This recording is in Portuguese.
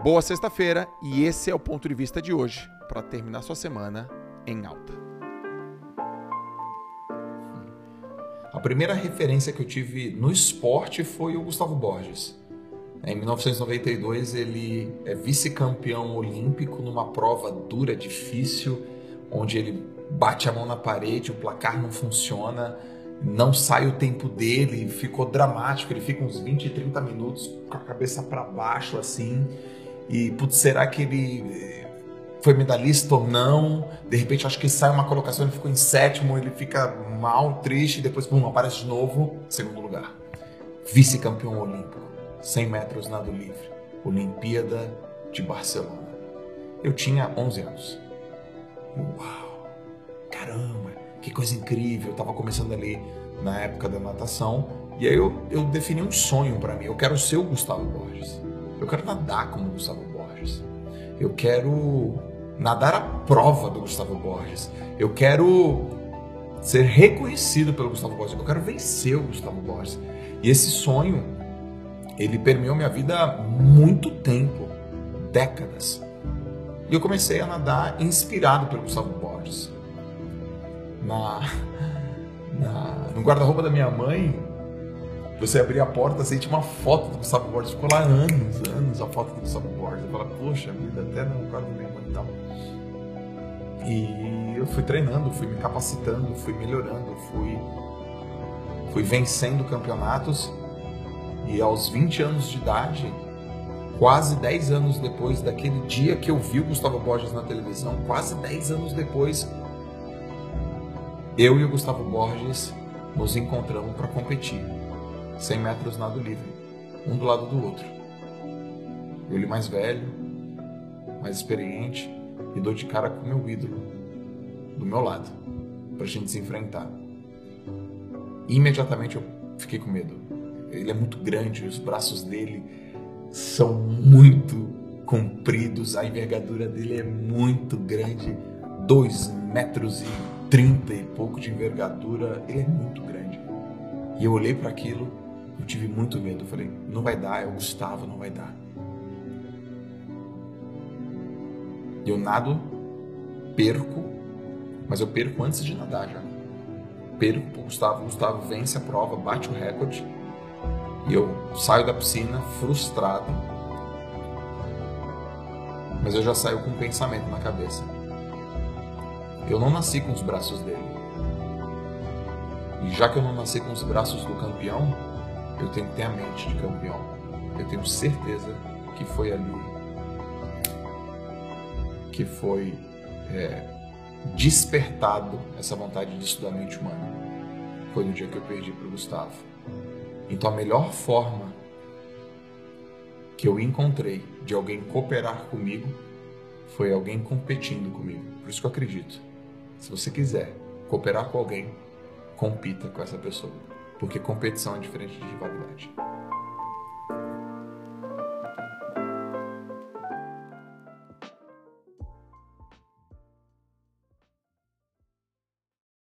Boa sexta-feira e esse é o ponto de vista de hoje para terminar sua semana em alta. A primeira referência que eu tive no esporte foi o Gustavo Borges. Em 1992 ele é vice-campeão olímpico numa prova dura, difícil, onde ele bate a mão na parede, o placar não funciona, não sai o tempo dele, ficou dramático, ele fica uns 20, 30 minutos com a cabeça para baixo assim. E putz, será que ele eh, foi medalhista ou não? De repente acho que sai uma colocação, ele ficou em sétimo, ele fica mal, triste, e depois bum, aparece de novo, segundo lugar. Vice-campeão olímpico, 100 metros nado livre, Olimpíada de Barcelona. Eu tinha 11 anos. Uau! Caramba, que coisa incrível! Eu estava começando ali na época da natação e aí eu, eu defini um sonho para mim. Eu quero ser o Gustavo Borges. Eu quero nadar como Gustavo Borges. Eu quero nadar a prova do Gustavo Borges. Eu quero ser reconhecido pelo Gustavo Borges. Eu quero vencer o Gustavo Borges. E esse sonho, ele permeou minha vida há muito tempo, décadas. E eu comecei a nadar inspirado pelo Gustavo Borges. Na, na no guarda-roupa da minha mãe, você abria a porta, assim, tinha uma foto do Gustavo Borges, ficou lá anos, anos a foto do Gustavo Borges. Eu falava, poxa vida, até no quadro mesmo e tal. E eu fui treinando, fui me capacitando, fui melhorando, fui, fui vencendo campeonatos. E aos 20 anos de idade, quase 10 anos depois daquele dia que eu vi o Gustavo Borges na televisão, quase 10 anos depois, eu e o Gustavo Borges nos encontramos para competir. 100 metros nado livre, um do lado do outro. Ele mais velho, mais experiente, e dou de cara com meu ídolo, do meu lado, pra gente se enfrentar. Imediatamente eu fiquei com medo. Ele é muito grande, os braços dele são muito compridos, a envergadura dele é muito grande, 2 metros e 30 e pouco de envergadura, ele é muito grande. E eu olhei para aquilo eu tive muito medo. Eu falei, não vai dar, é o Gustavo, não vai dar. Eu nado, perco, mas eu perco antes de nadar já. Perco pro Gustavo, o Gustavo vence a prova, bate o recorde. E eu saio da piscina frustrado. Mas eu já saio com um pensamento na cabeça. Eu não nasci com os braços dele. E já que eu não nasci com os braços do campeão, eu tenho que ter a mente de campeão. Eu tenho certeza que foi ali que foi é, despertado essa vontade de estudar a mente humana. Foi no dia que eu perdi para o Gustavo. Então a melhor forma que eu encontrei de alguém cooperar comigo foi alguém competindo comigo. Por isso que eu acredito. Se você quiser cooperar com alguém, compita com essa pessoa porque competição é diferente de rivalidade.